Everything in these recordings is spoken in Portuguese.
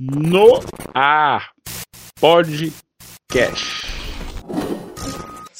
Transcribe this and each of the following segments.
no ar. Podcast.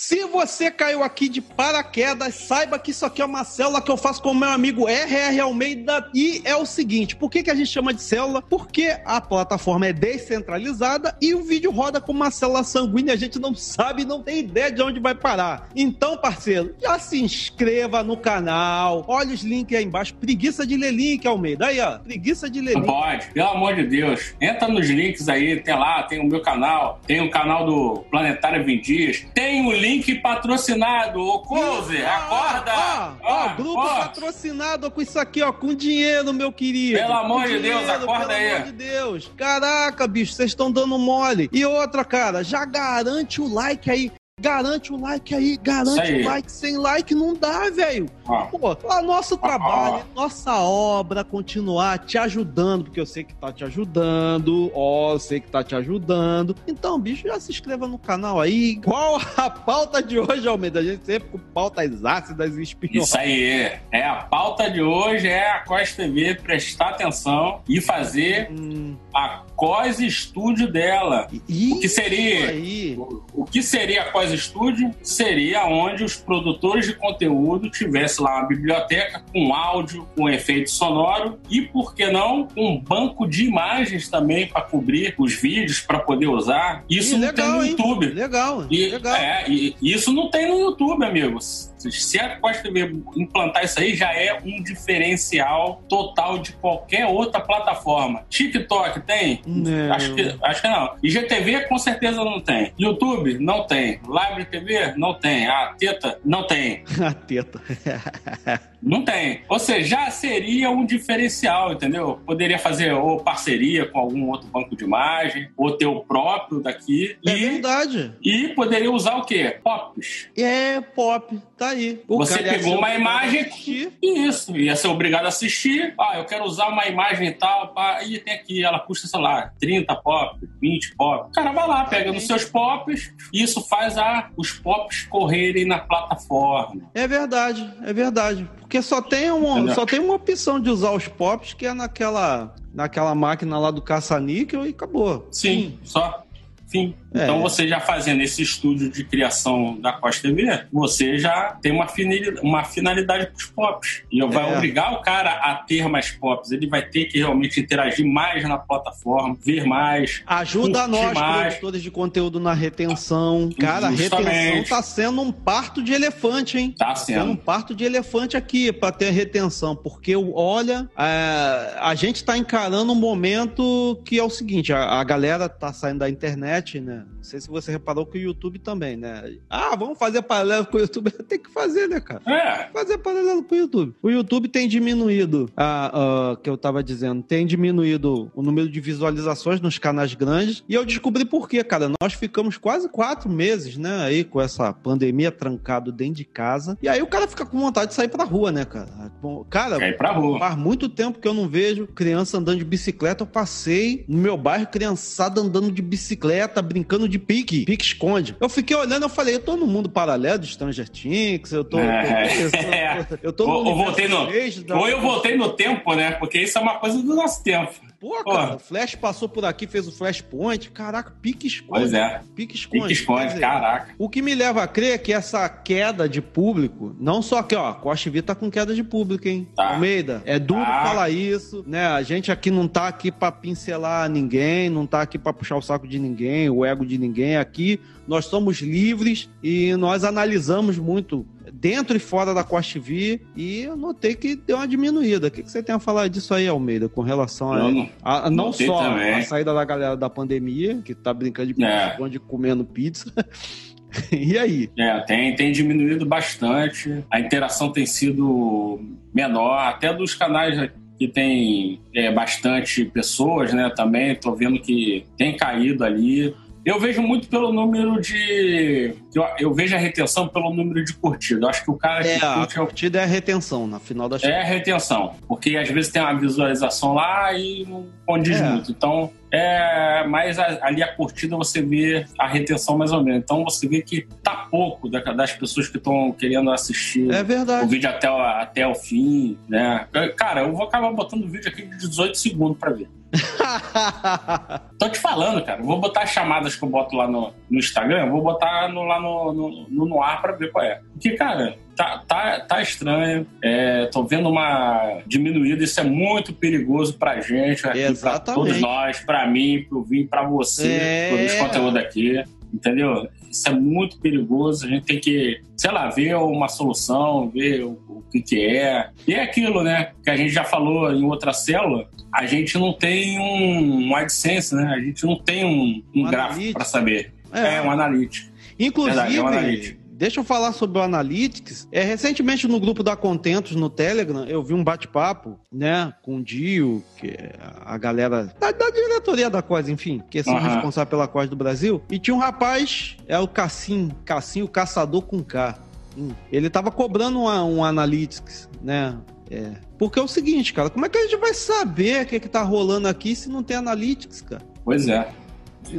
Se você caiu aqui de paraquedas, saiba que isso aqui é uma célula que eu faço com o meu amigo RR Almeida. E é o seguinte: por que, que a gente chama de célula? Porque a plataforma é descentralizada e o vídeo roda com uma célula sanguínea. A gente não sabe, não tem ideia de onde vai parar. Então, parceiro, já se inscreva no canal. Olha os links aí embaixo. Preguiça de ler link, Almeida. Aí, ó. Preguiça de ler link. pode, pelo amor de Deus. Entra nos links aí, tem lá, tem o meu canal, tem o canal do Planetário 20 Dias, tem o link patrocinado. Ô, Close, acorda! Ó, ó, Ah, grupo ó. patrocinado com isso aqui, ó, com dinheiro, meu querido. Pelo amor Com de Deus, acorda pelo aí. amor de Deus. Caraca, bicho, vocês estão dando mole. E outra, cara, já garante o like aí. Garante o like aí, garante Isso aí. o like. Sem like não dá, velho. Ó, Pô, a nosso trabalho, nossa obra continuar te ajudando, porque eu sei que tá te ajudando, ó, eu sei que tá te ajudando. Então, bicho, já se inscreva no canal aí. Qual a pauta de hoje, Almeida? A gente sempre com pautas ácidas e espinhosas. Isso aí, é a pauta de hoje, é a COS TV prestar atenção e fazer Hum, a COS Estúdio dela. O que seria? Isso aí. O que seria a Pós Estúdio? Seria onde os produtores de conteúdo tivessem lá uma biblioteca com áudio, com efeito sonoro e, por que não, um banco de imagens também para cobrir os vídeos, para poder usar. Isso Ih, não tem no hein? YouTube. Legal, E, legal. é, e isso não tem no YouTube, amigos. Se a Costa TV implantar isso aí, já é um diferencial total de qualquer outra plataforma. TikTok tem? Não. Acho, que, acho que não. IGTV com certeza não tem. YouTube não tem. Live TV não tem. A Teta não tem. A teta. Não tem. Ou seja, já seria um diferencial, entendeu? Poderia fazer ou parceria com algum outro banco de imagem, ou ter o próprio daqui. É e, verdade. e poderia usar o quê? Pops. É pop, tá aí. O Você pegou uma imagem assistir. Isso, ia ser obrigado a assistir. Ah, eu quero usar uma imagem e tal. Pá. E tem aqui, ela custa, sei lá, 30 pop, 20 pop. O cara vai lá, pega nos seus pops, e isso faz a, os pops correrem na plataforma. É verdade, é verdade. Porque só tem, uma, Entendeu? só tem uma opção de usar os pops, que é naquela, naquela máquina lá do caça-níquel e acabou. Sim, só. Fim. É. Então você já fazendo esse estúdio de criação da Costa TV, você já tem uma finalidade, uma finalidade para os pops. E vai É. obrigar o cara a ter mais pops. Ele vai ter que realmente interagir mais na plataforma, ver mais. Ajuda nós, mais. produtores de conteúdo, na retenção. Cara, a retenção Justamente. tá sendo um parto de elefante, hein? Tá Sendo um sendo. parto de elefante aqui pra ter retenção, porque olha, é, a gente tá encarando um momento que é o seguinte: a, a galera tá saindo da internet, né? Não sei se você reparou que o YouTube também, né? Ah, vamos fazer paralelo com o YouTube. Tem que fazer, né, cara? É, fazer paralelo com o YouTube. O YouTube tem diminuído, a, a- que eu tava dizendo, tem diminuído o número de visualizações nos canais grandes. E eu descobri por quê, cara. Nós ficamos quase quatro meses, né, aí com essa pandemia trancado dentro de casa. E aí o cara fica com vontade de sair pra rua, né, cara? Cara, quer ir pra rua. Faz muito tempo que eu não vejo criança andando de bicicleta. Eu passei no meu bairro, criançada andando de bicicleta, brincando de pique, pique esconde. Eu fiquei olhando, eu falei, eu tô no mundo paralelo do Stranger Things, eu tô. É. tô, eu tô no Ou, ou voltei no, ou eu voltei no tempo, né? Porque isso é uma coisa do nosso tempo. Pô, cara, Pô. o Flash passou por aqui, fez o Flashpoint. Caraca, pique esconde. Pois é. Pique esconde. Pique esconde, dizer, caraca. O que me leva a crer é que essa queda de público, não só que, ó, Costa V tá com queda de público, hein? Tá. Almeida, é duro Tá. falar isso, né? A gente aqui não tá aqui pra pincelar ninguém, não tá aqui pra puxar o saco de ninguém, o ego de ninguém. Aqui nós somos livres e nós analisamos muito dentro e fora da Costa V e eu notei que deu uma diminuída. O que que você tem a falar disso aí, Almeida, com relação a, não- a- a não só também. a saída da galera da pandemia, que tá brincando de É. pique-esconde comendo pizza, e aí? É, tem, tem diminuído bastante. A interação tem sido menor, até dos canais que tem é, bastante pessoas, né? Também tô vendo que tem caído ali. Eu vejo muito pelo número de Eu, eu vejo a retenção pelo número de curtidas. Acho que o cara que É, a curte é o curtida é a retenção, na final das é a retenção. Porque às vezes tem uma visualização lá e não condiz É. muito. Então, é, mas a- ali a curtida você vê a retenção mais ou menos. Então você vê que tá pouco da- das pessoas que estão querendo assistir É o verdade. vídeo até, o- até o fim, né? Cara, eu vou acabar botando vídeo aqui de 18 segundos pra ver. Tô te falando, cara. Vou botar as chamadas que eu boto lá no, no Instagram, vou botar no- lá no, no, no, no ar pra ver qual é. Porque, cara, tá, tá, tá estranho. É, tô vendo uma diminuída. Isso é muito perigoso pra gente, aqui, pra todos nós, pra mim, pro Vim, pra você, É. produz conteúdo aqui. Entendeu? Isso é muito perigoso. A gente tem que, sei lá, ver uma solução, ver o, o que, que é. E é aquilo, né? Que a gente já falou em outra célula. A gente não tem um, um AdSense, né? A gente não tem um, um Um gráfico para saber. É. É, um analítico. Inclusive, Verdade, é deixa eu falar sobre o Analytics. É, recentemente no grupo da Contentos no Telegram, eu vi um bate-papo, né, com o Dio, que é a galera da, da diretoria da COS, enfim, que são Aham. responsáveis pela COS do Brasil. E tinha um rapaz, é o Cassim, Cassim, o caçador com K. Hum, Ele tava cobrando uma- um Analytics, né? É. Porque é o seguinte, cara, como é que a gente vai saber o que, que tá rolando aqui se não tem Analytics, cara? Pois é.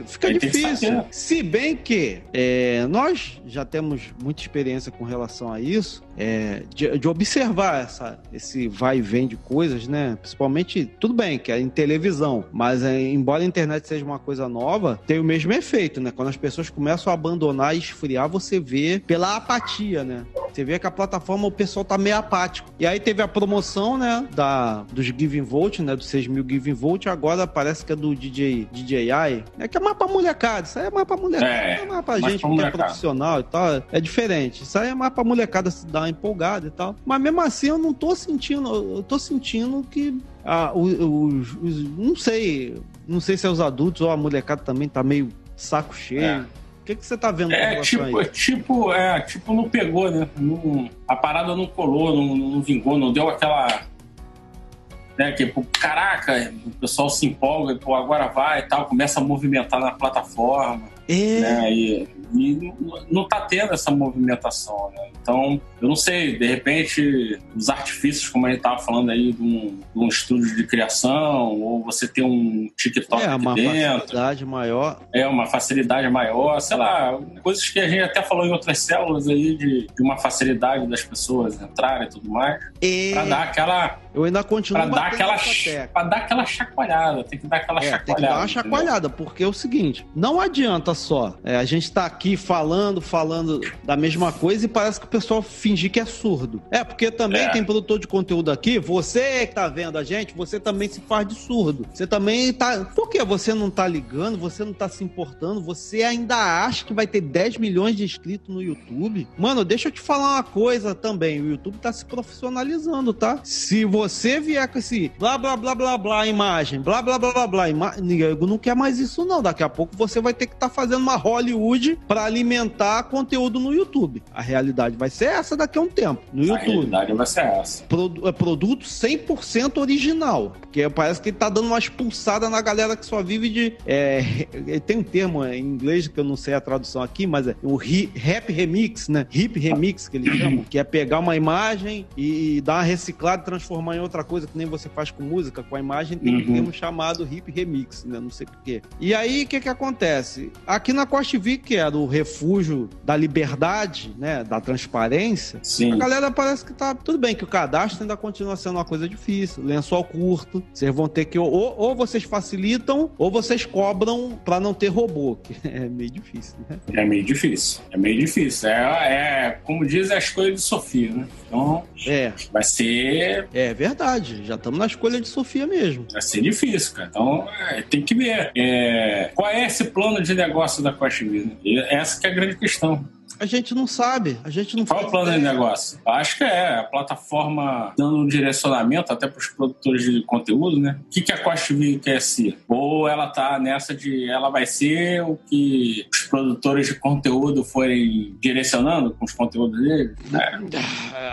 Fica que difícil. Se bem que é, nós já temos muita experiência com relação a isso, é, de, de observar essa, esse vai e vem de coisas, né? Principalmente, tudo bem que é em televisão, mas é, embora a internet seja uma coisa nova, tem o mesmo efeito, né? Quando as pessoas começam a abandonar e esfriar, você vê pela apatia, né? Você vê que a plataforma, o pessoal tá meio apático. E aí teve a promoção, né? Da, dos Giving Volt, né? Dos 6 mil Giving Volt. Agora parece que é do DJ, DJI. É que é mais pra molecada. Isso aí é mais pra molecada. É, não é mais pra gente pra que é profissional e tal. É diferente. Isso aí é mais pra molecada se dar uma empolgada e tal. Mas mesmo assim, eu não tô sentindo. Eu tô sentindo que. Ah, os, os- os- não sei. Não sei se é os adultos ou a molecada também tá meio saco cheio. É. O que, que você tá vendo É tipo, a isso? tipo, é, tipo, não pegou, né? Não- a parada não colou, não, não vingou, não deu aquela. Né, que, pô, caraca, o pessoal se empolga, pô, agora vai e tal, começa a movimentar na plataforma, É. né? E, e não, não tá tendo essa movimentação, né? Então, eu não sei, de repente, os artifícios, como a gente tava falando aí, de um, de um estúdio de criação, ou você ter um TikTok É, uma dentro facilidade maior. é uma facilidade maior, sei lá, coisas que a gente até falou em outras células aí de, de uma facilidade das pessoas entrarem e tudo mais, E pra dar aquela, eu ainda continuo para dar aquela, pra dar aquela chacoalhada, tem que dar aquela É, chacoalhada. tem que dar uma entendeu? chacoalhada, porque é o seguinte, não adianta só é, a gente tá aqui falando, falando da mesma coisa e parece que o pessoal fingir que é surdo. É, porque também É. tem produtor de conteúdo aqui, você que tá vendo a gente, você também se faz de surdo. Você também tá... Por que você não tá ligando, você não tá se importando, você ainda acha que vai ter 10 milhões de inscritos no YouTube? Mano, deixa eu te falar uma coisa também, o YouTube tá se profissionalizando, tá? Se você vier com esse blá blá blá blá blá imagem, blá blá blá blá blá ima... não quer mais isso não. Daqui a pouco você vai ter que estar fazendo uma Hollywood pra alimentar conteúdo no YouTube. A realidade vai ser essa daqui a um tempo, no A YouTube. realidade vai ser essa. Produ- é produto 100% original. Porque parece que ele tá dando uma expulsada na galera que só vive de. é, tem um termo em inglês que eu não sei a tradução aqui, mas é o rap remix, né? Hip remix que eles chamam, que é pegar uma imagem e dar uma reciclada e transformar em outra coisa, que nem você faz com música, com a imagem, tem um Uhum. termo chamado hip remix, né? Não sei porquê. E aí, o que que acontece? Aqui na Costa V, que era o refúgio da liberdade, né? Da transparência, Sim. a galera parece que tá. Tudo bem que o cadastro ainda continua sendo uma coisa difícil. Lençol curto. Vocês vão ter que. Ou, ou vocês facilitam, ou vocês cobram pra não ter robô. Que é meio difícil, né? É meio difícil. É meio difícil. É, é como diz é a escolha de Sofia, né? Então É, vai ser, é verdade. Já estamos na escolha de Sofia mesmo. vai ser difícil, cara. Então é, tem que ver. É, qual é esse plano de negócio da Costa Vida? Essa que é a grande questão. A gente não sabe. A gente não Qual é o plano de ideia. negócio? Acho que é a plataforma dando um direcionamento até para os produtores de conteúdo, né? O que, que a Costa TV quer ser? Ou ela tá nessa de ela vai ser o que os produtores de conteúdo forem direcionando com os conteúdos deles? né?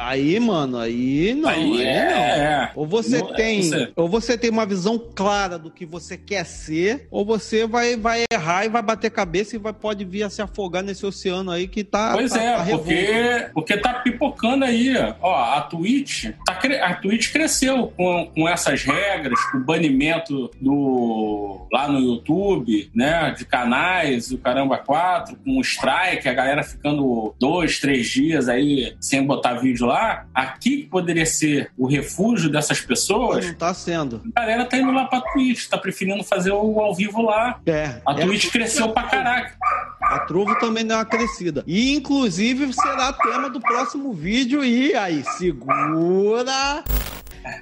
Aí, mano, aí não. Aí é, não. é. Ou você Não- é, tem, você- ou você tem uma visão clara do que você quer ser, ou você vai, vai errar e vai bater cabeça e vai, pode vir a se afogar nesse oceano aí que que tá. Pois tá, é, tá porque, revolto. porque tá pipocando aí. Ó, a Twitch, tá, a Twitch cresceu com, com essas regras, com o banimento do lá no YouTube, né? De canais, o caramba 4, com o strike, a galera ficando dois, três dias aí sem botar vídeo lá. Aqui que poderia ser o refúgio dessas pessoas. Não tá sendo. A galera tá indo lá pra Twitch, tá preferindo fazer o ao vivo lá. É. A é, Twitch cresceu pra caraca. A Trovo também deu uma crescida. E, inclusive, será tema do próximo vídeo. E aí, segura.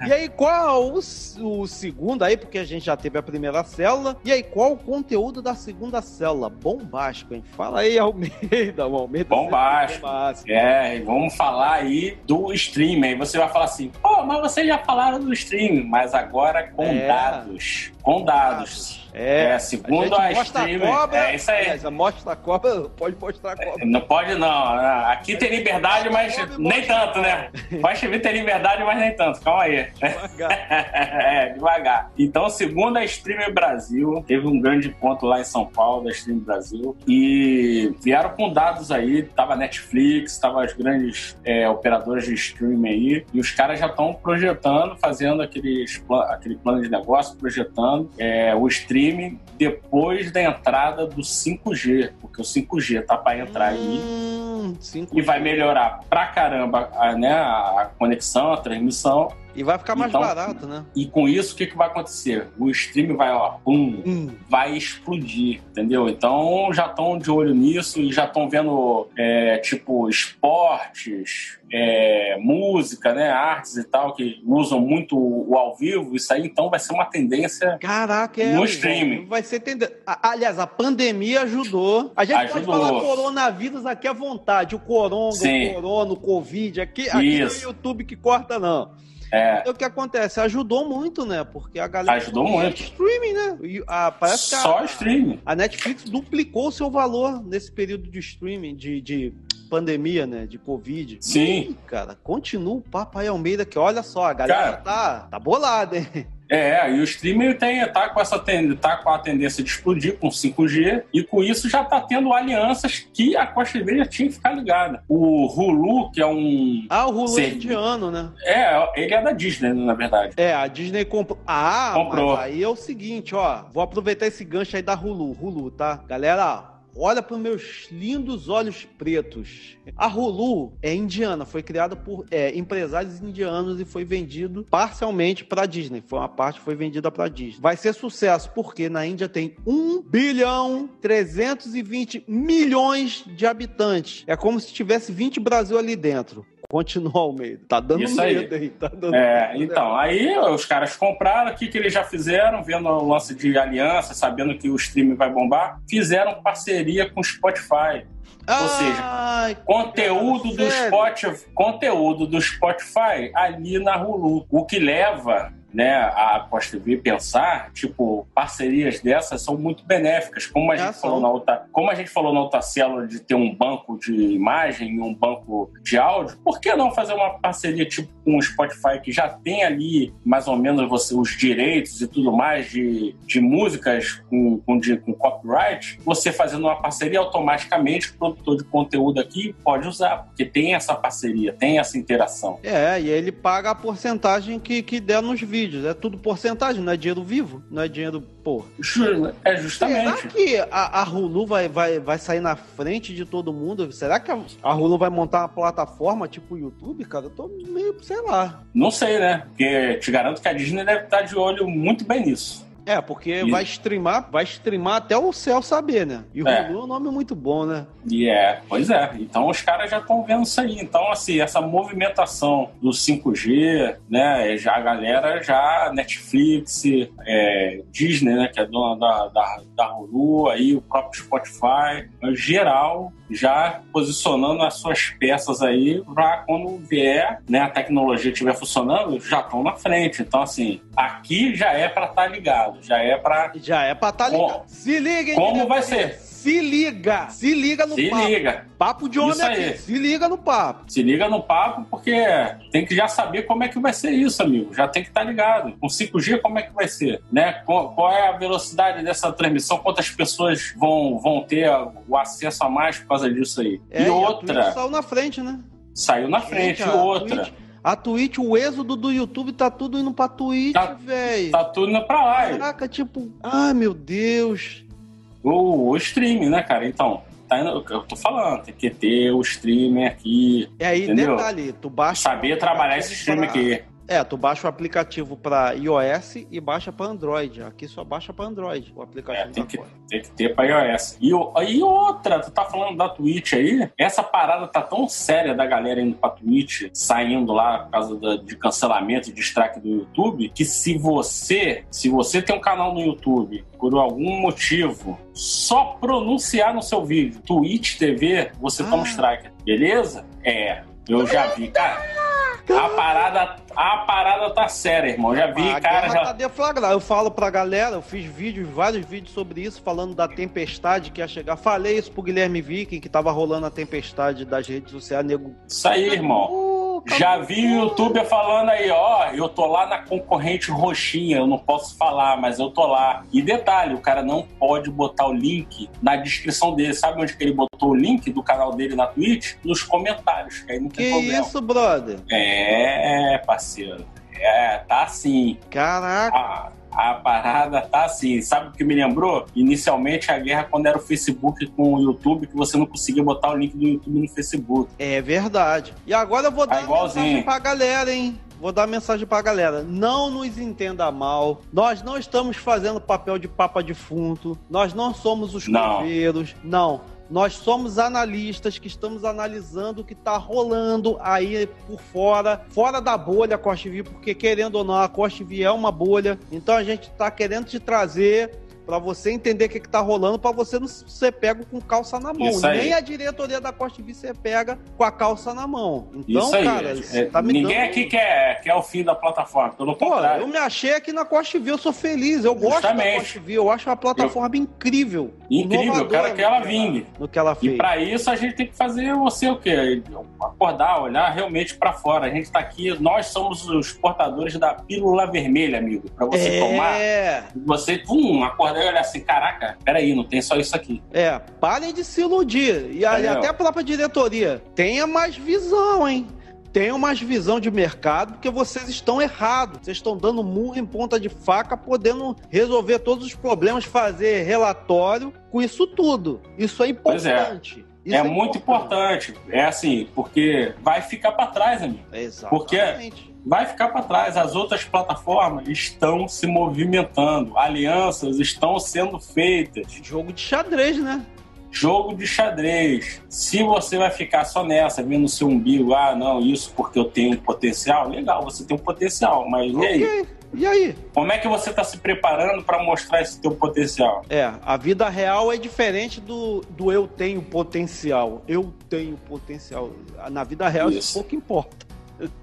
E aí, qual o, o segundo aí? Porque a gente já teve a primeira célula. E aí, qual o conteúdo da segunda célula? Bombástico, hein? Fala aí, Almeida. O Almeida Bombástico. bombástico. É, e vamos falar aí do stream. Aí você vai falar assim, pô, mas vocês já falaram do stream, mas agora com É. dados. Com dados. É, segundo a, mostra a cobra. é isso aí. Aliás, mostra a cobra, pode mostrar a cobra. Não pode, não. Aqui tem liberdade, mas nem tanto, né? Pode ter liberdade, mas nem tanto. Calma aí. Devagar. é, devagar. Então, segundo a Streamer Brasil, teve um grande ponto lá em São Paulo, da Streamer Brasil, e vieram com dados aí, tava Netflix, tava as grandes é, operadoras de streaming aí, e os caras já estão projetando, fazendo aqueles, aquele plano de negócio, projetando é, o streaming depois da entrada do 5G, porque o 5G tá para entrar aí Hum, cinco- e vai melhorar pra caramba a, né, a conexão, a transmissão. E vai ficar mais Então- barato, né? E com isso, o que, que vai acontecer? O stream vai, ó, pum, Hum. vai explodir, entendeu? Então já estão de olho nisso e já estão vendo, é, tipo, esportes, é, música, né, artes e tal, que usam muito o ao vivo. Isso aí, então, vai ser uma tendência. Caraca, é. No o- streaming. Vai ser tende... A- Aliás, a pandemia ajudou. A gente Ajudou. pode falar coronavírus aqui à vontade. O coronga, Sim. o corona, o covid. Aqui, aqui não é Isso. o YouTube que corta, não. É, Então, o que acontece? Ajudou muito, né? Porque a galera. Ajudou muito. streaming, né? E, a, parece que a- só streaming. a Netflix duplicou o seu valor nesse período de streaming, de, de pandemia, né? De Covid. Sim. Cara, continua o Papai Almeida, que olha só, a galera Cara. tá, tá bolada, hein? É, e o streaming tem, tá, com essa tá com a tendência de explodir com 5G, e com isso já tá tendo alianças que a Costa já tinha que ficar ligada. O Hulu, que é um. Ah, o Hulu é Sim. indiano, né? É, ele é da Disney, na verdade. É, a Disney comprou. Ah, Comprou. aí é o seguinte, ó. Vou aproveitar esse gancho aí da Hulu. Hulu, tá? Galera, olha para meus lindos olhos pretos. A Hulu é indiana, foi criada por é, empresários indianos e foi vendido parcialmente para Disney. Foi uma parte foi vendida para Disney. Vai ser sucesso porque na Índia tem 1 bilhão 320 milhões de habitantes. É como se tivesse 20 Brasil ali dentro. Continua Almeida. Tá dando Isso aí. medo aí. Tá dando É, medo. então, aí os caras compraram, o que, que eles já fizeram, vendo o lance de aliança, sabendo que o streaming vai bombar, fizeram parceria com o Spotify. Ou seja, Ai, Conteúdo cara, do? Spotify, conteúdo do Spotify ali na Hulu. O que leva né, a TV pensar, tipo, parcerias dessas são muito benéficas. Como a, É, gente falou na outra, como a gente falou na outra célula de ter um banco de imagem e um banco de áudio, por que não fazer uma parceria tipo com o Spotify que já tem ali mais ou menos você, os direitos e tudo mais de, de músicas com, com, de- com copyright? Você fazendo uma parceria automaticamente, o produtor de conteúdo aqui pode usar, porque tem essa parceria, tem essa interação. É, e aí ele paga a porcentagem que, que der nos vídeos. É tudo porcentagem, não é dinheiro vivo, não é dinheiro, pô. É Será justamente. que a, a Hulu vai, vai, vai sair na frente de todo mundo? Será que a, a Hulu vai montar uma plataforma tipo o YouTube, cara? Eu tô meio, sei lá. Não sei, né? Porque te garanto que a Disney deve estar de olho muito bem nisso. É, porque vai streamar, vai streamar até o céu saber, né? E É. Hulu é um nome muito bom, né? E é, pois é. Então os caras já estão vendo isso aí. Então, assim, essa movimentação do 5G, né? Já a galera já, Netflix, é, Disney, né? Que é dona da, da, da Hulu, aí o próprio Spotify, geral, já posicionando as suas peças aí para quando vier, né? A tecnologia estiver funcionando, já estão na frente. Então, assim, aqui já é para estar ligado, já é para Já é pra tá ligado. Bom, Se liguem, como vai ser? Se liga! Se liga no Se papo. liga. Papo de homem aí. aqui. Se liga no papo. Se liga no papo, porque tem que já saber como é que vai ser isso, amigo. Já tem que estar ligado. Com 5G, como é que vai ser? Né? Qual, qual é a velocidade dessa transmissão? Quantas pessoas vão, vão ter o acesso a mais por causa disso aí? É, e a outra, saiu na frente, né? saiu na frente. Gente, E outra, Twitch- a Twitch, o êxodo do YouTube tá tudo indo pra Twitch, Tá- velho. tá tudo indo pra lá. Caraca, tipo, ai meu Deus. O, o streaming, né, cara? Então, tá indo, eu tô falando, tem que ter o streaming aqui. E aí, Entendeu? detalhe, tu baixa. Saber trabalhar esse streaming aqui. É, tu baixa o aplicativo pra iOS e baixa pra Android. Aqui só baixa pra Android o É, aplicativo tem da que, tem que ter pra iOS. E, e outra, tu tá falando da Twitch aí, essa parada tá tão séria da galera indo pra Twitch, saindo lá por causa da- de cancelamento de strike do YouTube, que se você, se você tem um canal no YouTube, por algum motivo, só pronunciar no seu vídeo Twitch TV, você toma Ah. strike. Beleza? É. Eu já vi, cara. A parada, a parada tá séria, irmão. Já vi, a cara. Já... tá deflagrada. Eu falo pra galera, eu fiz vídeos, vários vídeos sobre isso, falando da tempestade que ia chegar. Falei isso pro Guilherme Viking, que tava rolando a tempestade das redes sociais, nego. Isso aí, irmão. Ô, Já vi o youtuber falando aí, ó, eu tô lá na concorrente roxinha, eu não posso falar, mas eu tô lá. E detalhe, o cara não pode botar o link na descrição dele. Sabe onde que ele botou o link do canal dele na Twitch? Nos comentários, que aí não tem Que problema. isso, brother? É, parceiro. É, tá assim. Caraca. A, a parada tá assim. Sabe o que me lembrou? Inicialmente a guerra quando era o Facebook com o YouTube, que você não conseguia botar o link do YouTube no Facebook. É verdade. E agora eu vou dar Tá uma igualzinho. mensagem pra galera, hein? Vou dar mensagem pra galera. Não nos entenda mal. Nós não estamos fazendo papel de papa defunto. Nós não somos os Não. coveiros. Não. Nós somos analistas que estamos analisando o que está rolando aí por fora, fora da bolha Costa TV, porque querendo ou não, a Costa é uma bolha. Então a gente está querendo te trazer para você entender o que, está rolando, para você não ser pego com calça na mão. Nem a diretoria da Costa TV você pega com a calça na mão. Então, Isso aí. cara, é, tá me ninguém dando... aqui quer, quer o fim da plataforma, pelo Pô, contrário. eu me achei aqui na Costa TV, eu sou feliz, eu gosto da. Costa TV, eu acho uma plataforma incrível. Incrível, eu quero que ela vingue. No que ela E fez. para isso a gente tem que fazer você o quê? Acordar, olhar realmente para fora. A gente tá aqui, nós somos os portadores da pílula vermelha, amigo. Para você tomar, É, você, pum, acordar e olhar assim, caraca, peraí, não tem só isso aqui. é, parem de se iludir. E, Aí, até a própria diretoria. Tenha mais visão, hein? Tenham mais visão de mercado, porque vocês estão errados. Vocês estão dando murro em ponta de faca, podendo resolver todos os problemas, fazer relatório com isso tudo. Isso é é. importante. Isso é muito importante. É assim, porque vai ficar para trás, amigo. Exatamente. Vai ficar para trás. As outras plataformas estão se movimentando, alianças estão sendo feitas. Jogo de xadrez, né? Jogo de xadrez. Se você vai ficar só nessa, vendo seu umbigo, ah, não, isso porque eu tenho potencial, legal, você tem um potencial, mas e aí? E aí? Como é que você está se preparando para mostrar esse teu potencial? É, a vida real é diferente do, do eu tenho potencial. Eu tenho potencial. Na vida real isso, Isso. pouco importa.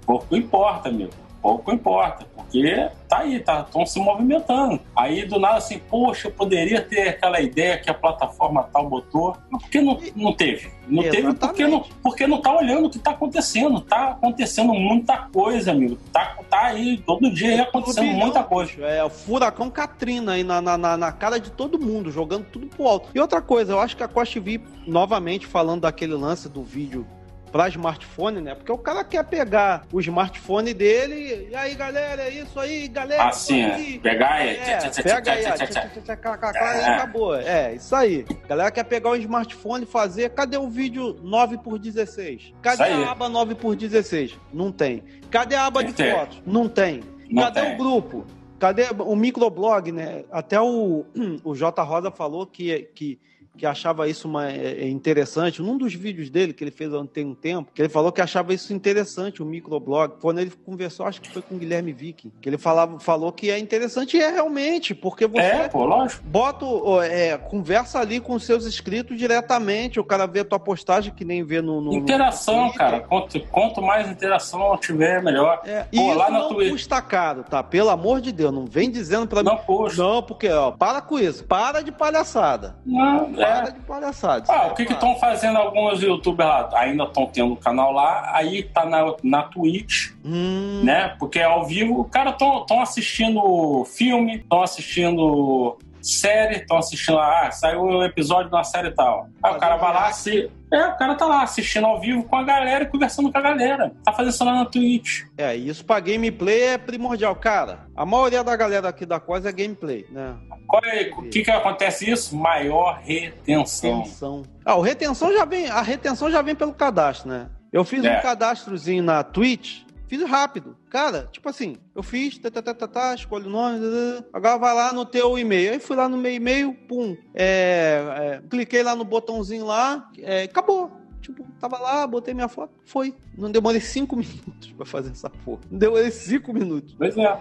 Pouco importa, meu. Pouco importa, porque tá aí, tá, estão se movimentando. Aí do nada assim, poxa, eu poderia ter aquela ideia que a plataforma tal botou. Mas por que não, não teve? Não teve porque não, Exatamente. porque não tá olhando o que tá acontecendo. Tá acontecendo muita coisa, amigo. Tá, tá aí, todo dia aí acontecendo Turbilhão, muita coisa. É o furacão Katrina aí na, na, na, cara de todo mundo, jogando tudo pro alto. E outra coisa, eu acho que a Costa TV, novamente falando daquele lance do vídeo para smartphone, né? Porque o cara quer pegar o smartphone dele e aí, galera, é isso aí, galera. Assim, aí. pegar. É, pega aí, e acabou. É, isso aí. Galera quer pegar o smartphone e fazer. Cadê o vídeo 9x16? Cadê a aba 9x16? Não tem. Cadê a aba de fotos? Não tem. Cadê o grupo? Cadê o microblog, né? Até o, o J. Rosa falou que, que, que achava isso uma, é, é interessante. Num dos vídeos dele, que ele fez há tem um tempo, que ele falou que achava isso interessante, o microblog. Quando ele conversou, acho que foi com o Guilherme Vick, que ele falava, falou que é interessante e é realmente, porque você É, pô, bota, é, conversa ali com seus inscritos diretamente, o cara vê a tua postagem que nem vê no... no Interação, no cara. Quanto, quanto mais interação tiver, melhor. É, Pô, e lá não Twitter. custa caro, tá? Pelo amor de Deus, não vem dizendo pra mim... Não custa. Não, porque, ó, para com isso. Para de palhaçada. Não, Para de palhaçada. Ah, É, o que estão fazendo alguns youtubers lá? Ainda estão tendo um canal lá, aí tá na, na Twitch, Hum, né? Porque é ao vivo, o cara estão assistindo filme, estão assistindo série, estão assistindo, ah, saiu um episódio uma série e tal. Aí o cara vai lá, se... é, o cara tá lá assistindo ao vivo com a galera e conversando com a galera. Tá fazendo isso lá na Twitch. É, isso pra gameplay é primordial. Cara, a maioria da galera aqui da coisa é gameplay, né? Qual é, o que que acontece isso? Maior retenção. Retenção. Ah, o retenção já vem, a retenção já vem pelo cadastro, né? Eu fiz É. um cadastrozinho na Twitch, fiz rápido. Cara, tipo assim, eu fiz, tá, tá, tá, tá, tá, escolho o nome, tá, tá, agora vai lá no teu e-mail. Aí fui lá no meu e-mail, pum, é, é, cliquei lá no botãozinho lá, é, acabou. Tipo, tava lá, botei minha foto, foi. Não demorei cinco minutos pra fazer essa porra. Não demorei cinco minutos. Pois é.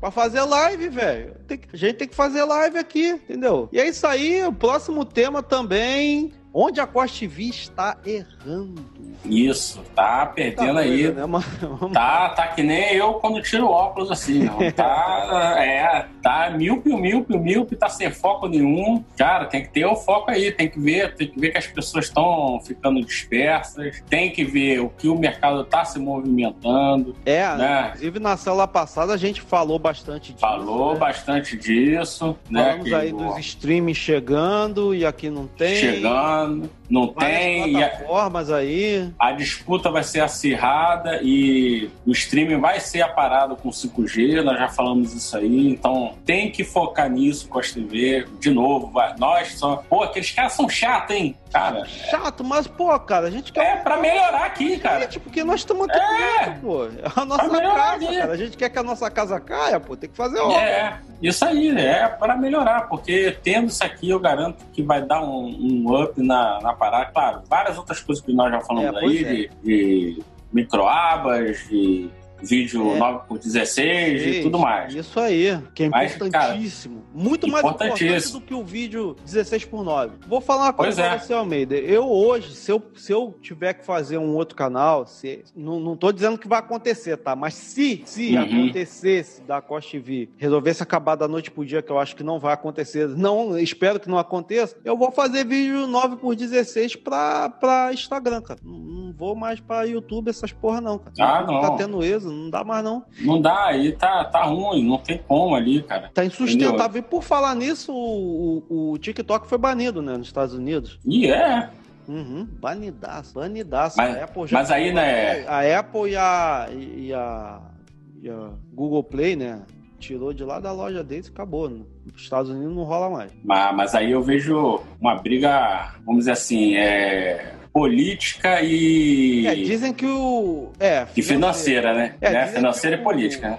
Pra fazer live, velho. A gente tem que fazer live aqui, entendeu? E é isso aí, o próximo tema também. Onde a Costa TV está errando. Isso, tá perdendo Tá aí. né, mano? Tá, tá que nem eu quando tiro óculos assim. Tá, é, tá míope, míope, míope, tá sem foco nenhum. Cara, tem que ter o foco aí, tem que ver, tem que ver que as pessoas estão ficando dispersas, tem que ver o que o mercado tá se movimentando. É, Né? inclusive na célula passada a gente falou bastante disso. Falou né? bastante disso, né? Falamos que aí o- dos streams chegando e aqui não tem. chegando, não Várias tem, e a, plataformas aí. a disputa vai ser acirrada e o streaming vai ser aparado com 5G, nós já falamos isso aí, então tem que focar nisso com as TV, de novo, vai, nós só, pô, aqueles caras são chatos, hein, cara, Chato, mas, pô, cara, a gente quer. é pra melhorar aqui, cara, Gente, porque nós estamos aqui É. dentro, pô. É a nossa casa, aqui. cara. A gente quer que a nossa casa caia, pô. Tem que fazer obra. É, isso aí, é para melhorar, porque tendo isso aqui, eu garanto que vai dar um, um up na, na parada. Claro, várias outras coisas que nós já falamos É, aí, é. de, de microabas, de vídeo É. 9 por 16 e tudo mais. Isso aí, que é Mas, importantíssimo. Muito mais importante importantíssimo. do que o vídeo 16 por 9. Vou falar uma coisa Pois é. pra você, Almeida. Eu hoje, se eu, se eu tiver que fazer um outro canal, se, não, não tô dizendo que vai acontecer, tá? Mas se, se Uhum. acontecesse da Costa TV, resolvesse acabar da noite pro dia, que eu acho que não vai acontecer, não, espero que não aconteça, eu vou fazer vídeo 9 por 16 pra, pra Instagram, cara. Não, não vou mais pra YouTube, essas porra não, cara. Ah, YouTube não. Tá tendo não dá mais não. Não dá, aí tá, tá ruim, não tem como ali, cara. Tá insustentável. E por falar nisso, o, o, o TikTok foi banido, né, nos Estados Unidos. E é, Uhum, banidaço, banidaço. Mas- a Apple já mas aí, né- A Apple e a, e a, e a Google Play, né, tirou de lá da loja deles e acabou. Nos Estados Unidos não rola mais. mas, mas aí eu vejo uma briga, vamos dizer assim, é, política e, É, dizem que o... É, e financeira, né? É, né? Financeira e política, né?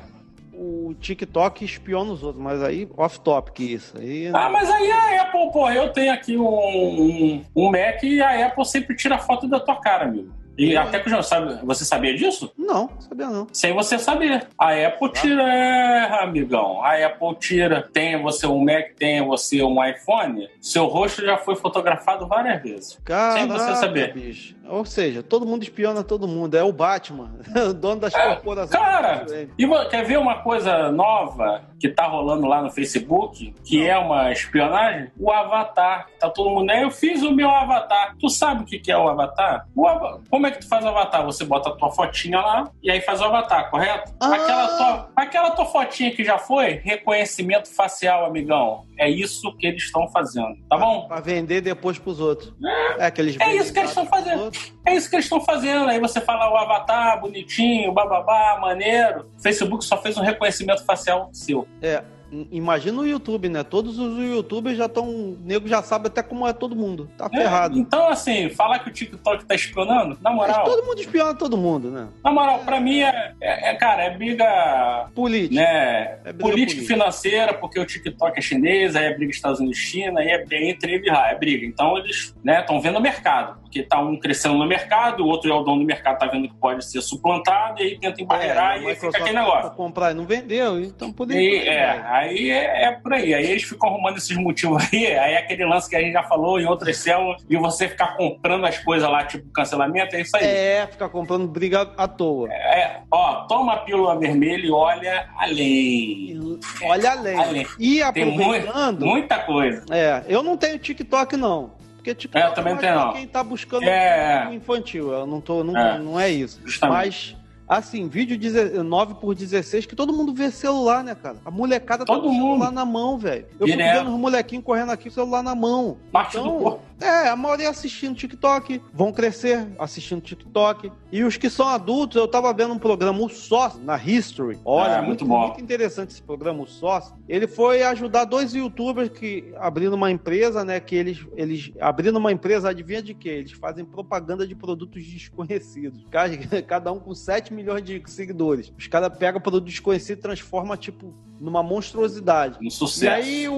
O TikTok espiona os outros, mas aí off-topic isso. Aí, Ah, mas aí a Apple, pô, eu tenho aqui um, um, um Mac e a Apple sempre tira foto da tua cara, amigo. E até que já sabe, você sabia disso? Não, sabia não. Sem você saber. A Apple tira, é, amigão. A Apple tira. Tem você um Mac, tem você um iPhone. Seu rosto já foi fotografado várias vezes. Caraca, Sem você saber. bicho. Ou seja, todo mundo espiona todo mundo. É o Batman, o dono das É, corporações. cara, E quer ver uma coisa nova que tá rolando lá no Facebook, que é uma espionagem? O Avatar. Tá todo mundo aí, eu fiz o meu Avatar. Tu sabe o que é o Avatar? O ava- Como é que tu faz o Avatar? Você bota a tua fotinha lá e aí faz o Avatar, correto? Ah. Aquela, tua, aquela tua fotinha que já foi, reconhecimento facial, amigão. É isso que eles estão fazendo, tá bom? Pra vender depois pros outros. É, que eles É isso que eles estão fazendo. pros outros. É isso que eles estão fazendo. Aí você fala o avatar, bonitinho, bababá, maneiro. O Facebook só fez um reconhecimento facial seu. É, imagina o YouTube, né? Todos os youtubers já estão. O nego já sabe até como é todo mundo. Tá É, ferrado. então, assim, falar que o TikTok tá espionando, na Mas moral, todo mundo espiona todo mundo, né? na moral, pra mim é, é- é, cara, é briga, Político. né, É briga política e política. financeira, porque o TikTok é chinês, aí é briga Estados Unidos-China, aí é entre ele e é briga. Então eles, né, estão vendo o mercado, porque tá um crescendo no mercado, o outro é o dono do mercado, tá vendo que pode ser suplantado, e aí tenta embarrear, É, e aí fica Microsoft aquele negócio. comprar não vendeu, então E, isso. é, aí é, é por aí. Aí eles ficam arrumando esses motivos aí. Aí é aquele lance que a gente já falou em outras células, e você ficar comprando as coisas lá, tipo cancelamento, é isso aí. É, ficar comprando briga à toa. É, ó, toma a pílula vermelha e olha além. Olha além. Além. E Tem aproveitando. muita coisa. É, eu não tenho TikTok, não. Porque TikTok É, também tem, pra não. quem tá buscando É. público infantil. Eu não tô, não, É, não é isso. justamente. Mas Assim, vídeo 9 por 16, que todo mundo vê celular, né, cara? A molecada tá Todo com o celular na mão, velho. Eu fico Direto. vendo os molequinhos correndo aqui com o celular na mão. Parte do corpo. É, a maioria assistindo TikTok, vão crescer assistindo TikTok. E os que são adultos, eu tava vendo um programa, o Sócio, na History. Olha, É, muito, muito bom. muito interessante esse programa, o Sócio. Ele foi ajudar dois youtubers que abriram uma empresa, né? Que eles, eles abrindo uma empresa, adivinha de quê? Eles fazem propaganda de produtos desconhecidos. Cada, um com 7 milhões de seguidores. Os caras pegam produto desconhecido e transformam, tipo, numa monstruosidade. Um E sucesso. aí o,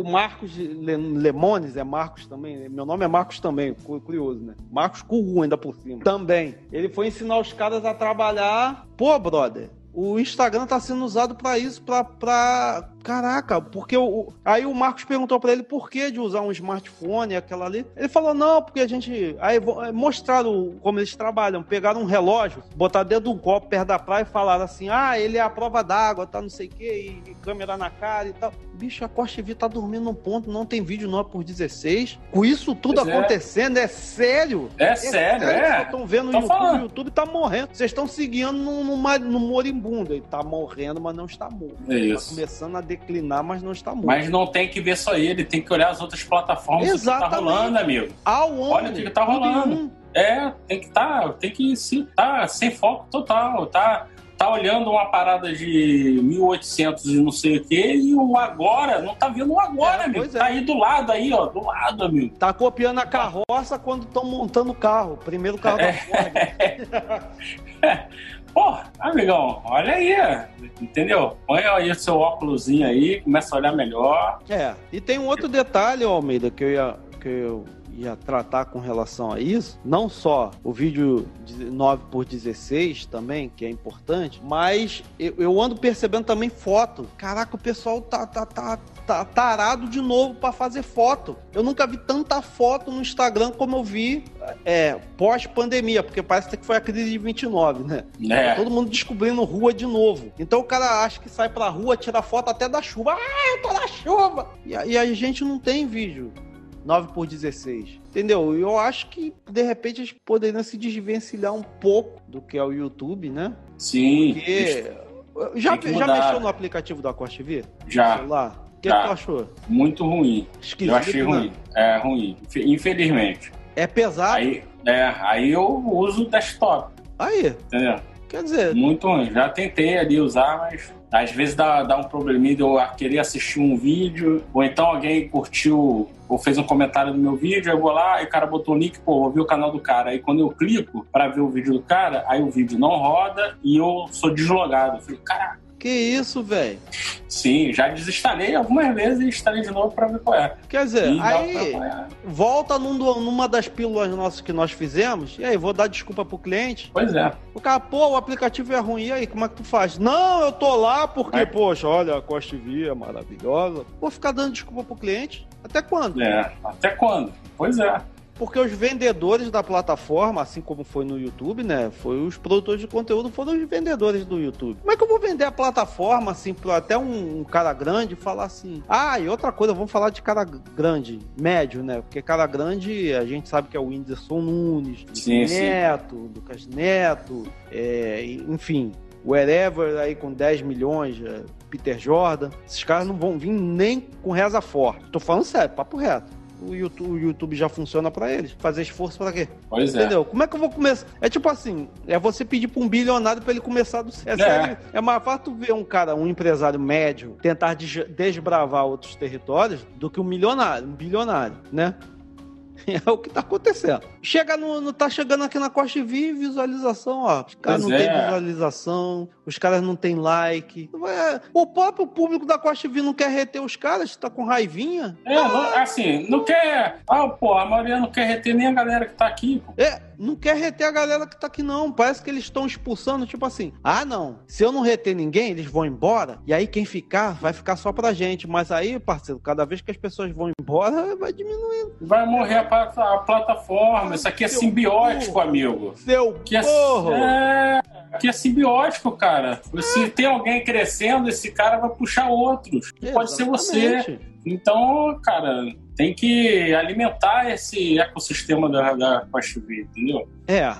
o Marcos Le- Lemones, é Marcos também, meu nome é Marcos também, cu- curioso, né? Marcos Curru ainda por cima. Também. Ele foi ensinar os caras a trabalhar. Pô, brother, o Instagram tá sendo usado pra isso, pra... Caraca, porque o... o- Aí o Marcos perguntou pra ele por que de usar um smartphone, aquela ali. Ele falou, não, porque a gente... Aí mostraram como eles trabalham. Pegaram um relógio, botaram dentro do copo perto da praia e falaram assim, ah, ele é a prova d'água, tá não sei o quê, e, câmera na cara e tal. Bicho, a Costa TV tá dormindo num ponto, não tem vídeo 9 por 16. Com isso tudo Pois é. acontecendo, é sério? É sério, Vocês é. estão vendo o Tô YouTube, falando. o YouTube tá morrendo. Vocês estão seguindo no, no, no moribundo. Ele tá morrendo, mas não está morto. É Tá isso. começando a declinar, mas não está morto. Mas não tem que ver só ele, tem que olhar as outras plataformas que tá Exatamente. rolando, amigo. Ao Olha o que tá em rolando. É, tem que estar, tem que sim, tá sem foco total, tá, tá olhando uma parada de 1800 e não sei o que e o agora, não tá vendo o agora, É, amigo. é. Tá aí do lado aí, ó, do lado, amigo. Tá copiando a carroça quando estão montando o carro. Primeiro carro É. da Ford. Pô, amigão, olha aí, entendeu? Põe aí o seu óculosinho aí, começa a olhar melhor. É, e tem um outro detalhe, Almeida, que eu ia, que eu ia tratar com relação a isso. Não só o vídeo de 9 por 16 também, que é importante, mas eu, eu ando percebendo também foto. Caraca, o pessoal tá, tá, tá, tá tarado de novo pra fazer foto. Eu nunca vi tanta foto no Instagram como eu vi é, pós-pandemia, porque parece que foi a crise de 29, né? É, Todo mundo descobrindo rua de novo. Então o cara acha que sai pra rua, tira foto até da chuva. Ah, eu tô na chuva! E, e a gente não tem vídeo 9 por 16. Entendeu? Eu acho que, de repente, eles poderiam se desvencilhar um pouco do que é o YouTube, né? sim, Porque. Já, já mexeu no aplicativo da Costa TV? já, Celular? O que, Já. que tu achou? muito ruim. Esquisito, Eu achei né? ruim. É ruim, Infe- infelizmente. É pesado. Aí. Aí, é, aí eu uso o desktop, entendeu? Quer dizer, Muito ruim. Já tentei ali usar, mas às vezes dá, dá um probleminha de eu querer assistir um vídeo, ou então alguém curtiu ou fez um comentário no meu vídeo, eu vou lá e o cara botou o link, pô, vou ver o canal do cara. Aí quando eu clico pra ver o vídeo do cara, aí o vídeo não roda e eu sou deslogado. Eu falei, caraca, que isso, velho? sim, já desinstalei algumas vezes e instalei de novo pra ver qual é. Quer dizer, E aí. volta num numa das pílulas nossas que nós fizemos, e aí, vou dar desculpa pro cliente. Pois é. O cara, pô, o aplicativo é ruim, e aí, como é que tu faz? Não, eu tô lá porque, É. poxa, olha, a Costa TV é maravilhosa. Vou ficar dando desculpa pro cliente? Até quando? É. Até quando? Pois é. Porque os vendedores da plataforma, assim como foi no YouTube, né? Foi os produtores de conteúdo, foram os vendedores do YouTube. Como é que eu vou vender a plataforma, assim, pra até um, um cara grande falar assim? Ah, e outra coisa, vamos falar de cara grande, médio, né? Porque cara grande, a gente sabe que é o Whindersson Nunes, Sim, sim. Neto, Lucas Neto, é, enfim, wherever aí com 10 milhões, é, Peter Jordan. Esses caras não vão vir nem com reza forte. Tô falando sério, papo reto. O YouTube, o YouTube já funciona pra eles. Fazer esforço pra quê? Pois é. Entendeu? Como é que eu vou começar? É tipo assim, é você pedir pra um bilionário pra ele começar do zero. É, sério, é mais fácil tu ver um cara, um empresário médio, tentar des- desbravar outros territórios do que um milionário, um bilionário, né? É o que tá acontecendo. Chega no, no- tá chegando aqui na Costa TV, visualização, ó. Os caras não têm é. visualização, os caras não têm like. É, o próprio público da Costa TV não quer reter os caras, tá com raivinha. É, não- assim, não quer. Ah, pô, a maioria não quer reter nem a galera que tá aqui, pô. É, não quer reter a galera que tá aqui, não. Parece que eles estão expulsando, tipo assim. Ah, não. Se eu não reter ninguém, eles vão embora. E aí quem ficar, vai ficar só pra gente. Mas aí, parceiro, cada vez que as pessoas vão embora, vai diminuindo. Vai morrer a, a plataforma. Isso aqui é Seu simbiótico, burro. amigo. Seu Que é, é, que é simbiótico, cara. Se tem alguém crescendo, esse cara vai puxar outros. Pode ser você. Exatamente. Então, cara, tem que alimentar esse ecossistema da, da Quest TV, entendeu? É.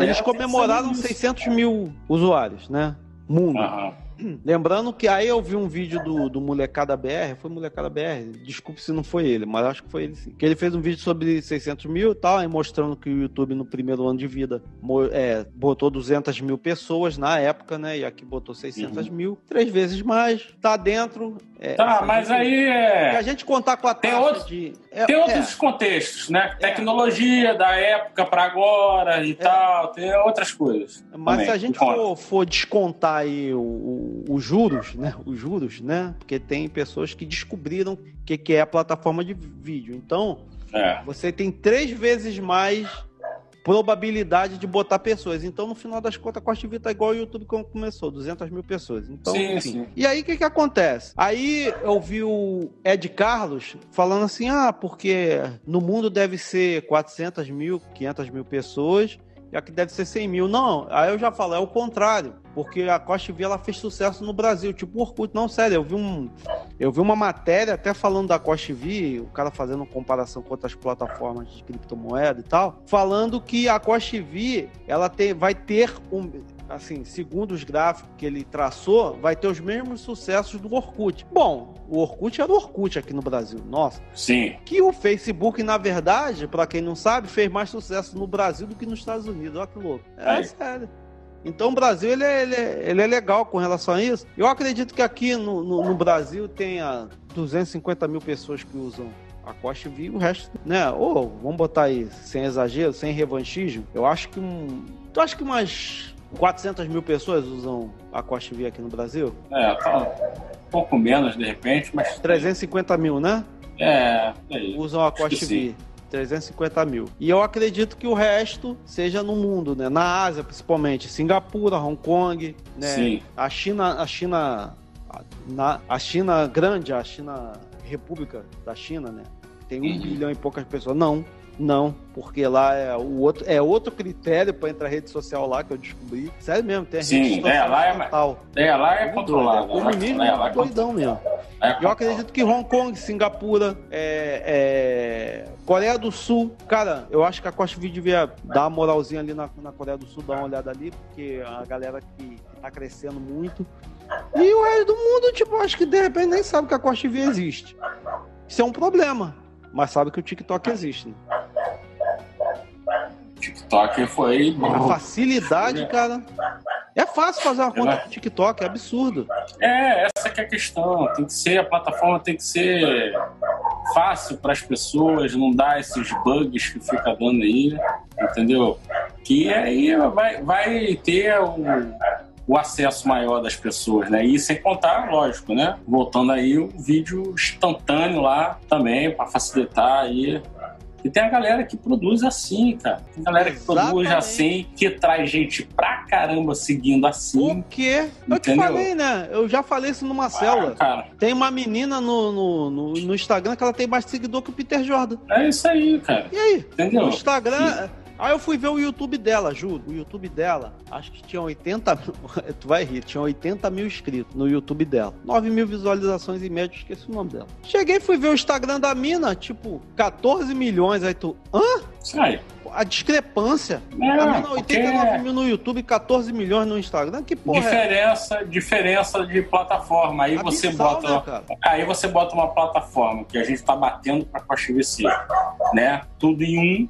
Eles comemoraram 600 mil usuários, né? Mundo. Uhum. Lembrando que aí eu vi um vídeo do, do Molecada BR, foi Molecada BR, desculpe se não foi ele, mas acho que foi ele sim. Que ele fez um vídeo sobre 600 mil e tal, mostrando que o YouTube no primeiro ano de vida é, botou 200 mil pessoas na época, né? E aqui botou 600 uhum. mil, três vezes mais, tá dentro. É, tá, mas aí é. a gente contar com a taxa tem outro, de. É, tem outros é. contextos, né? É. Tecnologia da época para agora e é. tal, tem outras coisas. Mas também, se a gente for, for, descontar aí os juros, né? Os juros, né? Porque tem pessoas que descobriram o que, que é a plataforma de vídeo. Então, é. você tem três vezes mais probabilidade de botar pessoas. Então, no final das contas, a Costa Vida tá igual o YouTube como começou, 200 mil pessoas. Então, sim, enfim. Sim. E aí, o que que acontece? Aí, eu vi o Ed Carlos falando assim, ah, porque no mundo deve ser 400 mil, 500 mil pessoas e aqui deve ser 100 mil. Não, aí eu já falo, é o contrário. Porque a Costa V ela fez sucesso no Brasil, tipo o Orkut. Não, sério, eu vi, um, eu vi uma matéria até falando da Costa V, o cara fazendo comparação com outras plataformas de criptomoeda e tal, falando que a Costa V ela tem, vai ter um assim, segundo os gráficos que ele traçou, vai ter os mesmos sucessos do Orkut. Bom, o Orkut era o Orkut aqui no Brasil, nossa. Sim. Que o Facebook, na verdade, para quem não sabe, fez mais sucesso no Brasil do que nos Estados Unidos. Olha que louco. É, é. sério. Então o Brasil ele é, ele, é, ele é, legal com relação a isso. Eu acredito que aqui no, no, no Brasil tenha 250 mil pessoas que usam a Costa V e o resto, né? Ou vamos botar aí, sem exagero, sem revanchismo. Eu acho que um. Tu acha que umas 400 mil pessoas usam a Costa V aqui no Brasil? É, tá um pouco menos de repente, mas. 350 mil, né? É, é Usam a Costa V. 350 mil. E eu acredito que o resto seja no mundo, né? Na Ásia, principalmente. Singapura, Hong Kong, né? Sim. A China, a China, a, a China grande, a China República da China, né? Tem um uhum. bilhão e poucas pessoas. Não. Não, porque lá é, o outro, é outro critério para entrar rede social lá que eu descobri. Sério mesmo, tem a Sim, rede social é, lá é, total. É, lá é controlado. É comunismo é, lá é doidão mesmo. É eu acredito que Hong Kong, Singapura, é, é, Coreia do Sul, cara, eu acho que a Costa Video devia dar uma moralzinha ali na, na Coreia do Sul, dar uma olhada ali, porque a galera que tá crescendo muito. E o resto do mundo, tipo, acho que de repente nem sabe que a Costa Video existe. Isso é um problema mas sabe que o TikTok existe. Né? TikTok foi. A facilidade, cara. É fácil fazer uma conta é. TikTok, é absurdo. É, essa que é a questão. Tem que ser, a plataforma tem que ser fácil para as pessoas, não dar esses bugs que fica dando aí, entendeu? Que aí vai, vai ter o, o acesso maior das pessoas, né? E sem contar, lógico, né? Voltando aí o vídeo instantâneo lá também para facilitar aí e tem a galera que produz assim, cara. Tem galera que Exatamente. produz assim, que traz gente pra caramba seguindo assim. O quê? Eu te falei, né? Eu já falei isso numa ah, célula. Cara. Tem uma menina no, no, no, no, Instagram que ela tem mais seguidor que o Peter Jordan. É isso aí, cara. E aí? Entendeu? No Instagram. Sim. Aí eu fui ver o YouTube dela, juro. O YouTube dela, acho que tinha 80 mil. tu vai rir, tinha 80 mil inscritos no YouTube dela. 9 mil visualizações em média, esqueci o nome dela. Cheguei fui ver o Instagram da mina, tipo, 14 milhões. Aí tu. Hã? Sai a discrepância. É, a 89 porque... mil no YouTube, 14 milhões no Instagram, que porra diferença, é? Diferença de plataforma. Aí Abissal, você bota. Né, aí você bota uma plataforma que a gente tá batendo pra Costa VC, né? Tudo em um.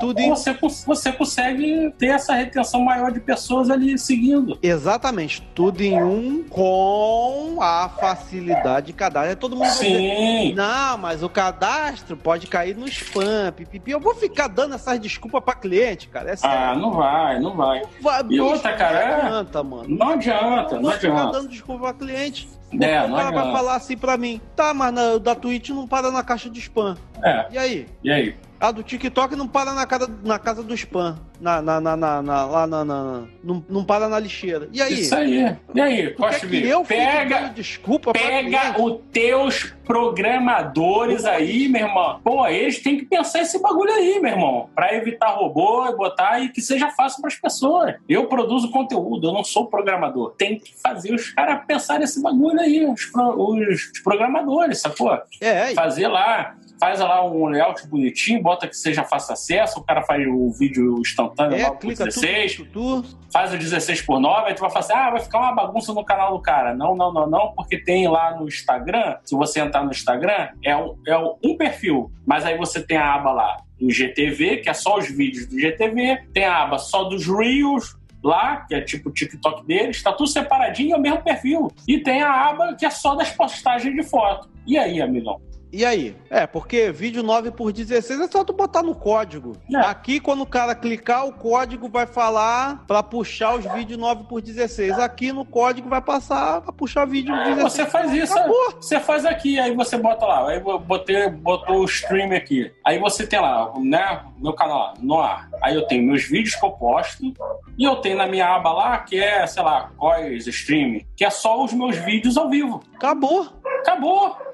Tudo em... Você, você consegue ter essa retenção maior de pessoas ali seguindo. Exatamente. Tudo em um com a facilidade de cadastro. Todo mundo Sim. Dizer, não, mas o cadastro pode cair no spam, pipipi. Eu vou ficar dando essas desculpas desculpa pra cliente, cara. É ah, não vai, não vai. Não vai e outra, cara, não adianta, mano. Não adianta, não, não adianta. dando desculpa pra cliente. É, o cara vai falar assim pra mim, tá, mas na, da Twitch não para na caixa de spam. É. E aí? E aí? A do TikTok não para na, casa, na casa do spam. Na, na, na, na, na lá na, na, não, não para na lixeira. E aí? Isso aí. E aí, Poxa, eu pega, desculpa pega os teus programadores aí, meu irmão. Pô, eles têm que pensar esse bagulho aí, meu irmão, para evitar robô e botar e que seja fácil para as pessoas. Eu produzo conteúdo, eu não sou programador. Tem que fazer os caras pensar nesse bagulho aí, os, os, os programadores, sacou? É, fazer lá faz lá um layout bonitinho, bota que seja fácil acesso, o cara faz o vídeo instantâneo é, lá por 16, tudo, tudo. faz o 16 por 9, aí tu vai falar assim, ah, vai ficar uma bagunça no canal do cara. Não, não, não, não, porque tem lá no Instagram, se você entrar no Instagram, é um, é um perfil, mas aí você tem a aba lá do GTV, que é só os vídeos do GTV, tem a aba só dos Reels, lá, que é tipo o TikTok deles, está tudo separadinho, é o mesmo perfil. E tem a aba que é só das postagens de foto. E aí, amigão? E aí? É, porque vídeo 9 por 16 é só tu botar no código. É. Aqui, quando o cara clicar, o código vai falar para puxar os vídeos 9 por 16. Aqui no código vai passar para puxar vídeo 16. É, você faz isso, Acabou. você faz aqui, aí você bota lá. Aí eu botei, botou o stream aqui. Aí você tem lá, né? Meu canal no ar. Aí eu tenho meus vídeos que eu posto. E eu tenho na minha aba lá, que é, sei lá, Cois Stream, que é só os meus vídeos ao vivo. Acabou. Acabou.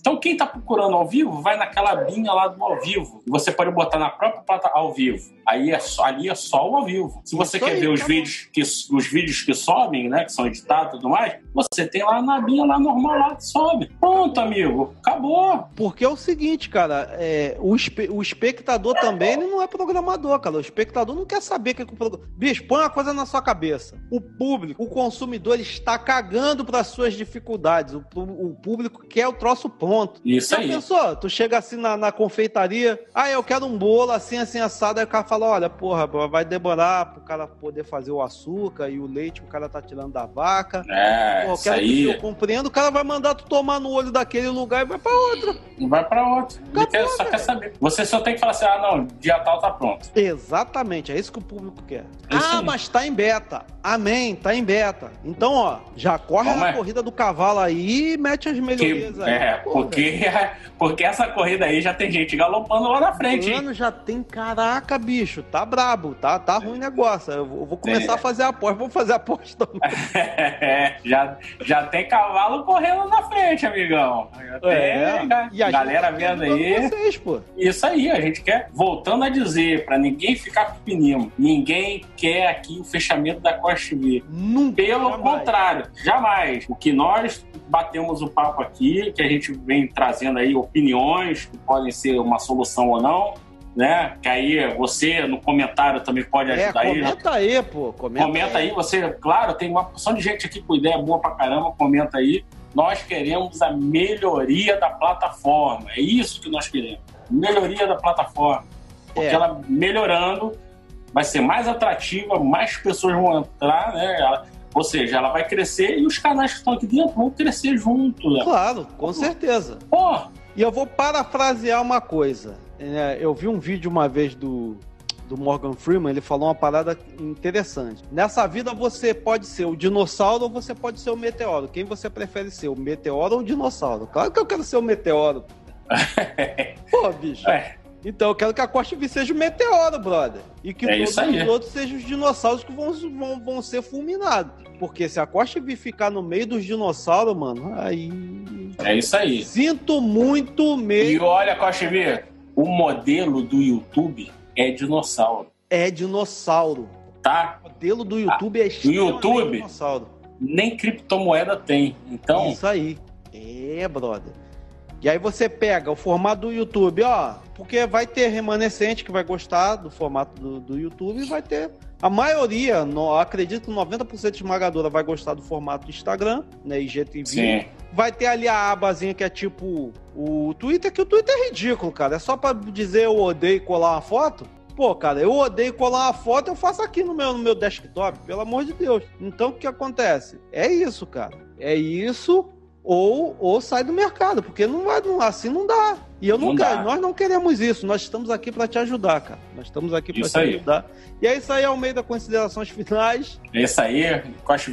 Então, quem está procurando ao vivo, vai naquela binha lá do ao vivo. Você pode botar na própria plataforma ao vivo. Aí é só, ali é só o ao vivo. Se você Isso quer aí, ver os, vídeos que, os vídeos que sobem, né? Que são editados e tudo mais, você tem lá na binha lá normal lá que sobe. Pronto, amigo. Acabou. Porque é o seguinte, cara, é, o, espe o espectador também ele não é programador, cara. O espectador não quer saber o que é o Bicho, põe uma coisa na sua cabeça. O público, o consumidor está cagando para suas dificuldades. O, o, público quer o troço pronto. Isso Já aí. pensou? Tu chega assim na, na confeitaria, ah, eu quero um bolo assim, assim, assado, aí o cara fala, olha, porra, vai demorar pro cara poder fazer o açúcar e o leite que o cara tá tirando da vaca. É, Pô, isso aí. eu compreendo, o cara vai mandar tu tomar no olho daquele lugar e vai pra outro. Vai pra outro. Acabou, quer, só quer saber. Você só tem que falar assim, ah, não, dia tal tá pronto. Exatamente, é isso que o público quer. ah, mas tá em beta. Amém, tá em beta. Então, ó, já corre Como a é? corrida do cavalo aí e mete as melhorias que, aí. É, Pô, porque, porque essa corrida aí já tem gente galopando lá na frente. Mano, já tem, caraca, bicho, tá brabo, tá, tá ruim o negócio. Eu vou começar é. a fazer aposta, vou fazer aposta também. já, já tem cavalo correndo na frente, amigão. Tem, é. e a galera vendo aí. Vocês, pô. Isso aí, a gente quer, voltando a dizer, pra ninguém ficar com peninho, ninguém quer aqui o fechamento da Costa TV. Nunca, Pelo jamais. contrário, jamais. O que nós batemos o papo aqui, que a gente vem trazendo aí opiniões que podem ser uma solução ou não, né? Que aí você no comentário também pode é, ajudar é, aí. Comenta aí, pô. Comenta, comenta aí. aí. você, claro, tem uma porção de gente aqui com ideia boa pra caramba, comenta aí. Nós queremos a melhoria da plataforma. É isso que nós queremos. Melhoria da plataforma. Porque é. ela melhorando vai ser mais atrativa, mais pessoas vão entrar, né? Ela, ou seja, ela vai crescer e os canais que estão aqui dentro vão crescer junto. Né? Claro, com certeza. Pô! E eu vou parafrasear uma coisa. É, eu vi um vídeo uma vez do, do Morgan Freeman, ele falou uma parada interessante. Nessa vida você pode ser o dinossauro ou você pode ser o meteoro. Quem você prefere ser, o meteoro ou o dinossauro? Claro que eu quero ser o meteoro. Pô, bicho. É. Então eu quero que a Costa V seja o meteoro, brother. E que é todos os outros sejam os dinossauros que vão, vão, vão ser fulminados. Porque se a Costa V ficar no meio dos dinossauros, mano, aí. É isso aí. Sinto muito medo. E olha, Costa V, o modelo do YouTube é dinossauro. É dinossauro. Tá? O modelo do YouTube ah, é Do YouTube, dinossauro. nem criptomoeda tem. Então. Isso aí. É, brother. E aí você pega o formato do YouTube, ó, porque vai ter remanescente que vai gostar do formato do, do YouTube e vai ter. A maioria, no, acredito que 90% esmagadora vai gostar do formato do Instagram, né? IGTV. Sim. Vai ter ali a abazinha que é tipo o Twitter, que o Twitter é ridículo, cara. É só pra dizer eu odeio colar uma foto. Pô, cara, eu odeio colar uma foto, eu faço aqui no meu, no meu desktop, pelo amor de Deus. Então o que acontece? É isso, cara. É isso ou, ou sai do mercado, porque não vai, não, assim não dá. E eu não, não quero, nós não queremos isso, nós estamos aqui para te ajudar, cara. Nós estamos aqui para te aí. ajudar. E é isso aí, ao meio das considerações finais. É isso aí, Costa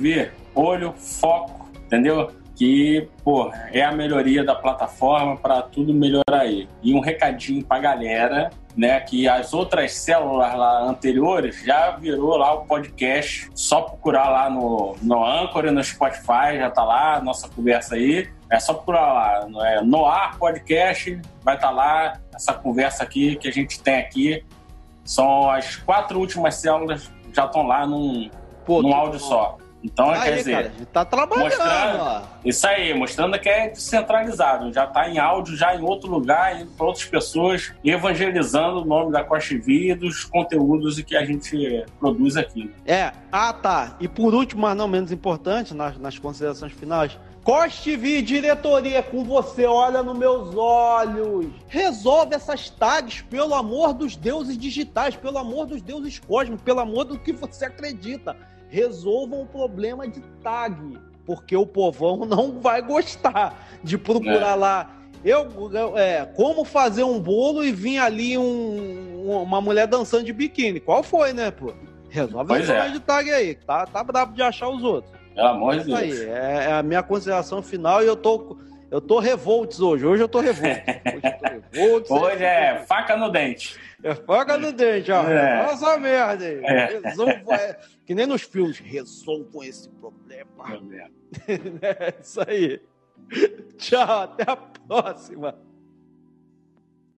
olho, foco, entendeu? que, pô, é a melhoria da plataforma para tudo melhorar aí. E um recadinho pra galera, né, que as outras células lá anteriores já virou lá o podcast, só procurar lá no, no Anchor e no Spotify, já tá lá, nossa conversa aí. É só procurar lá, é, no ar podcast, vai estar tá lá essa conversa aqui que a gente tem aqui. São as quatro últimas células já estão lá num, Pô, num áudio bom. só. Então, aí, quer dizer, cara, tá trabalhando. Mostrando, isso aí, mostrando que é descentralizado, já está em áudio, já em outro lugar, indo para outras pessoas, evangelizando o nome da Costa e dos conteúdos que a gente produz aqui. É, ah tá. E por último, mas não menos importante, nas, nas considerações finais, Coste TV, diretoria, com você, olha nos meus olhos. Resolve essas tags, pelo amor dos deuses digitais, pelo amor dos deuses cósmicos, pelo amor do que você acredita resolvam o problema de tag, porque o povão não vai gostar de procurar é. lá. Eu, é, como fazer um bolo e vir ali um, uma mulher dançando de biquíni? Qual foi, né, pô? Resolve pois o problema é. de tag aí, tá, tá brabo de achar os outros. Pelo amor de Deus. Aí, é, é, a minha consideração final e eu tô. Eu tô revoltos hoje. Hoje eu tô revolto. Hoje, eu tô revolto, hoje é faca no dente. É faca no dente, ó. É. Nossa merda aí. É. Que nem nos filmes, resolvam esse problema. É, é isso aí. Tchau, até a próxima.